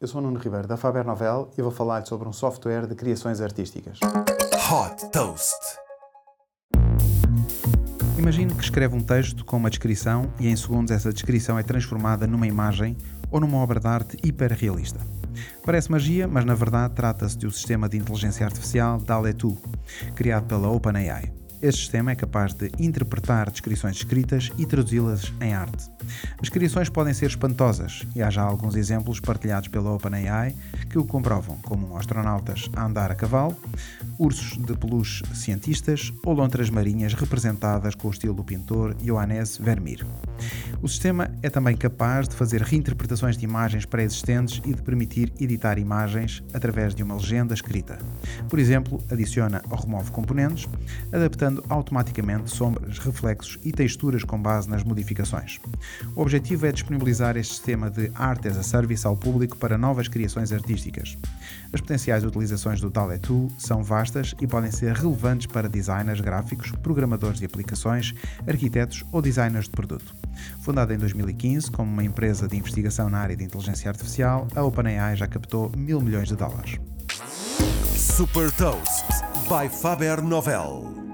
Eu sou o Nuno Ribeiro da Faber Novel e vou falar sobre um software de criações artísticas. Hot Toast. Imagine que escreve um texto com uma descrição e em segundos essa descrição é transformada numa imagem ou numa obra de arte hiperrealista. Parece magia, mas na verdade trata-se de um sistema de inteligência artificial DALL-E 2, criado pela OpenAI. Este sistema é capaz de interpretar descrições escritas e traduzi-las em arte. As criações podem ser espantosas e há já alguns exemplos partilhados pela OpenAI que o comprovam, como astronautas a andar a cavalo, ursos de peluche cientistas ou lontras marinhas representadas com o estilo do pintor Johannes Vermeer. O sistema é também capaz de fazer reinterpretações de imagens pré-existentes e de permitir editar imagens através de uma legenda escrita. Por exemplo, adiciona ou remove componentes, adaptando automaticamente sombras, reflexos e texturas com base nas modificações. O objetivo é disponibilizar este sistema de Art as a Service ao público para novas criações artísticas. As potenciais utilizações do DALL-E 2 são vastas e podem ser relevantes para designers gráficos, programadores de aplicações, arquitetos ou designers de produto. Fundada em 2015 como uma empresa de investigação na área de inteligência artificial, a OpenAI já captou mil milhões de dólares. Super Toast by Faber Novel.